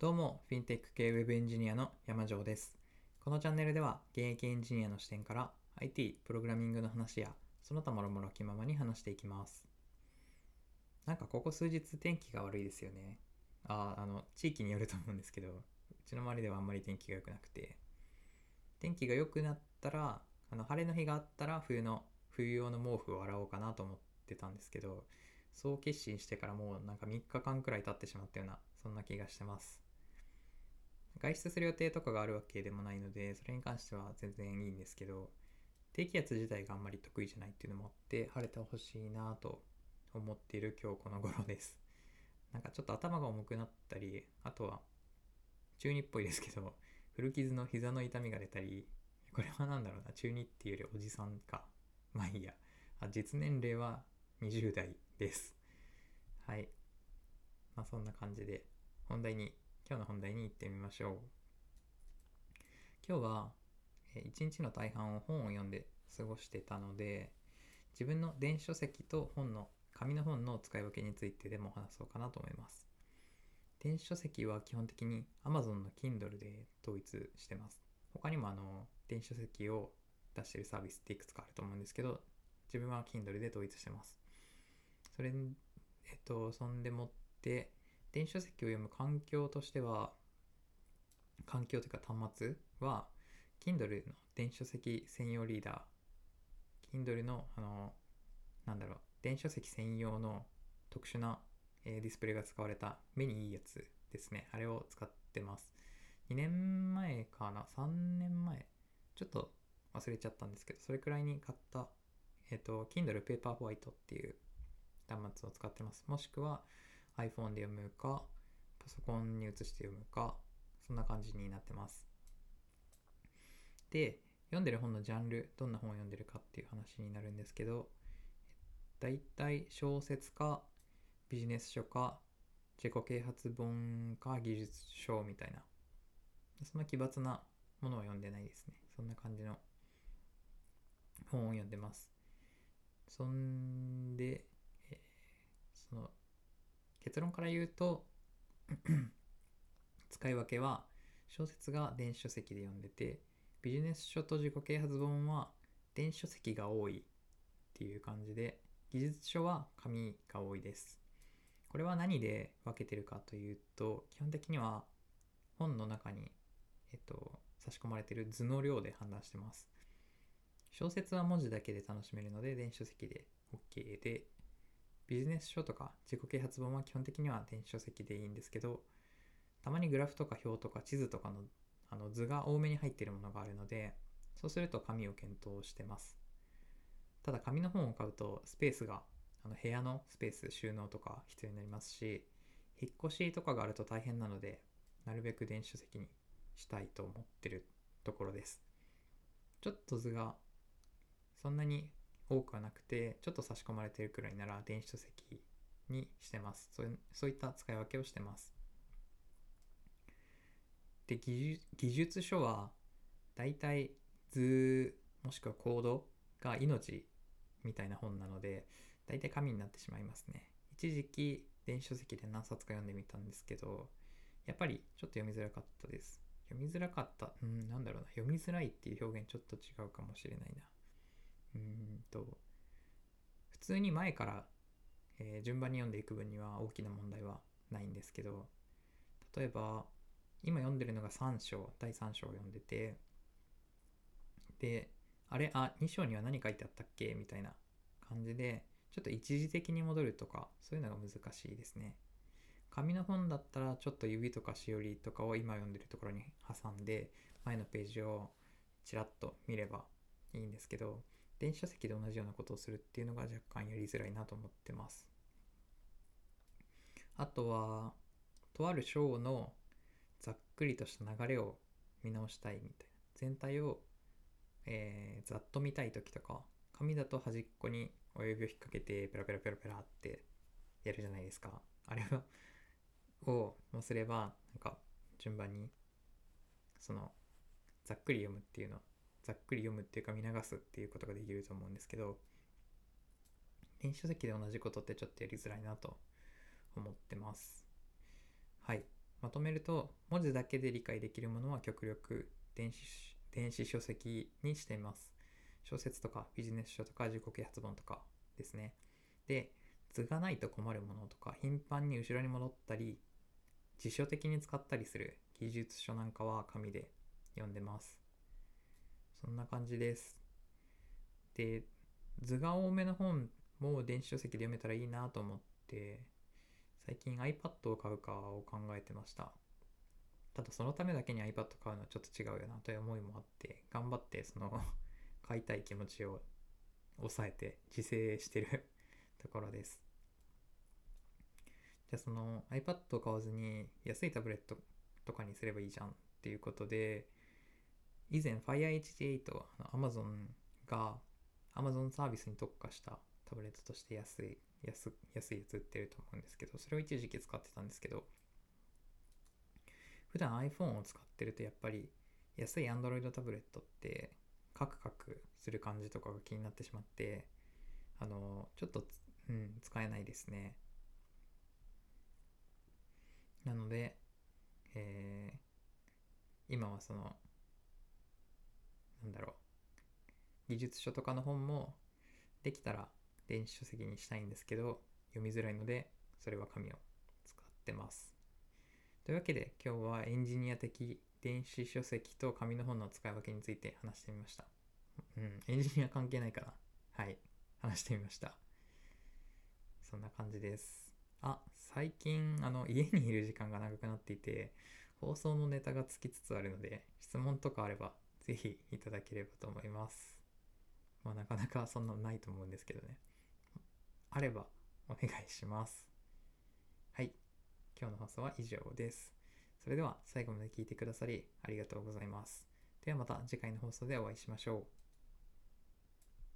どうも、フィンテック系ウェブエンジニアの山城です。このチャンネルでは、現役エンジニアの視点から IT、プログラミングの話や、その他もろもろ気ままに話していきます。なんかここ数日天気が悪いですよね。ああ、あの、地域によると思うんですけど、うちの周りではあんまり天気が良くなくて、天気が良くなったら、あの晴れの日があったら冬の、冬用の毛布を洗おうかなと思ってたんですけど、そう決心してからもうなんか3日間くらい経ってしまったような、そんな気がしてます。外出する予定とかがあるわけでもないので、それに関しては全然いいんですけど、低気圧自体があんまり得意じゃないっていうのもあって、晴れてほしいなと思っている今日この頃です。なんかちょっと頭が重くなったり、あとは中二っぽいですけど、古傷の膝の痛みが出たり、これは何だろうな、中二っていうよりおじさんか。まあいいや。あ実年齢は20代です。はい。まあそんな感じで、本題に、今日の本題に行ってみましょう。今日は、一日の大半を本を読んで過ごしてたので、自分の電子書籍と本の、紙の本の使い分けについてでも話そうかなと思います。電子書籍は基本的に Amazon の Kindle で統一してます。他にもあの、電子書籍を出してるサービスっていくつかあると思うんですけど、自分は Kindle で統一してます。それに、えっと、そんでもって、電子書籍を読む環境としては、環境というか端末は、Kindle の電子書籍専用リーダー、Kindle の、あの、なんだろう、電子書籍専用の特殊な、えーディスプレイが使われた目にいいやつですね。あれを使ってます。2年前かな ?3 年前？ちょっと忘れちゃったんですけど、それくらいに買った、えっ、と、Kindle Paperwhite っていう端末を使ってます。もしくは iPhone で読むか、パソコンに移して読むか、そんな感じになってます。で、読んでる本のジャンル、どんな本を読んでるかっていう話になるんですけど、だいたい小説か、ビジネス書か、自己啓発本か、技術書みたいな。そんな奇抜なものは読んでないですね。そんな感じの本を読んでます。そんで、結論から言うと 使い分けは小説が電子書籍で読んでてビジネス書と自己啓発本は電子書籍が多いっていう感じで技術書は紙が多いです。これは何で分けてるかというと基本的には本の中に、えっと、差し込まれてる図の量で判断してます。小説は文字だけで楽しめるので電子書籍で OK でビジネス書とか自己啓発本は基本的には電子書籍でいいんですけどたまにグラフとか表とか地図とかのあの図が多めに入っているものがあるのでそうすると紙を検討してます。ただ紙の本を買うとスペースがあの部屋のスペース収納とか必要になりますし引っ越しとかがあると大変なのでなるべく電子書籍にしたいと思ってるところです。ちょっと図がそんなに多くはなくてちょっと差し込まれてるくらいなら電子書籍にしてます。そういうそういった使い分けをしてます。で技術技術書はだいたい図もしくはコードが命みたいな本なのでだいたい紙になってしまいますね。一時期電子書籍で何冊か読んでみたんですけどやっぱりちょっと読みづらかったです。読みづらかったうんなんだろうな。読みづらいっていう表現ちょっと違うかもしれないな。うんと普通に前から、えー順番に読んでいく分には大きな問題はないんですけど例えば今読んでるのが3章第3章を読んでてであれあ2章には何書いてあったっけ？みたいな感じでちょっと一時的に戻るとかそういうのが難しいですね。紙の本だったらちょっと指とかしおりとかを今読んでるところに挟んで前のページをちらっと見ればいいんですけど電子書籍で同じようなことをするっていうのが若干やりづらいなと思ってます。あとはとある章のざっくりとした流れを見直したいみたいな。全体を、えーざっと見たい時とか紙だと端っこに親指を引っ掛けてペラペラペラペラってやるじゃないですか。あれはをもすればなんか順番にそのざっくり読むっていうのざっくり読むっていうか見流すっていうことができると思うんですけど電子書籍で同じことってちょっとやりづらいなと思ってます。はい、ま、とめると文字だけで理解できるものは極力電子電子書籍にしています。小説とかビジネス書とか自己啓発本とかですね。で図がないと困るものとか頻繁に後ろに戻ったり辞書的に使ったりする技術書なんかは紙で読んでます。そんな感じです。で図が多めの本も電子書籍で読めたらいいなと思って最近 iPad を買うかを考えてました。ただそのためだけに iPad 買うのはちょっと違うよなという思いもあって頑張ってその 買いたい気持ちを抑えて自制してる ところです。じゃあその iPad を買わずに安いタブレットとかにすればいいじゃんっていうことで以前 Fire HD8 Amazon が Amazon サービスに特化したタブレットとして安い安安いやつ売ってると思うんですけどそれを一時期使ってたんですけど普段 iPhone を使ってるとやっぱり安い Android タブレットってカクカクする感じとかが気になってしまってあのちょっとうん使えないですね。なので、えー、今はそのなんだろう。技術書とかの本もできたら電子書籍にしたいんですけど読みづらいのでそれは紙を使ってます。というわけで今日はエンジニア的電子書籍と紙の本の使い分けについて話してみました。うんエンジニア関係ないかなはい話してみました。そんな感じです。あ最近あの家にいる時間が長くなっていて放送のネタがつきつつあるので質問とかあればぜひいただければと思います。まあなかなかそんなのないと思うんですけどね。あればお願いします。はい。今日の放送は以上です。それでは最後まで聞いてくださりありがとうございます。ではまた次回の放送でお会いしましょう。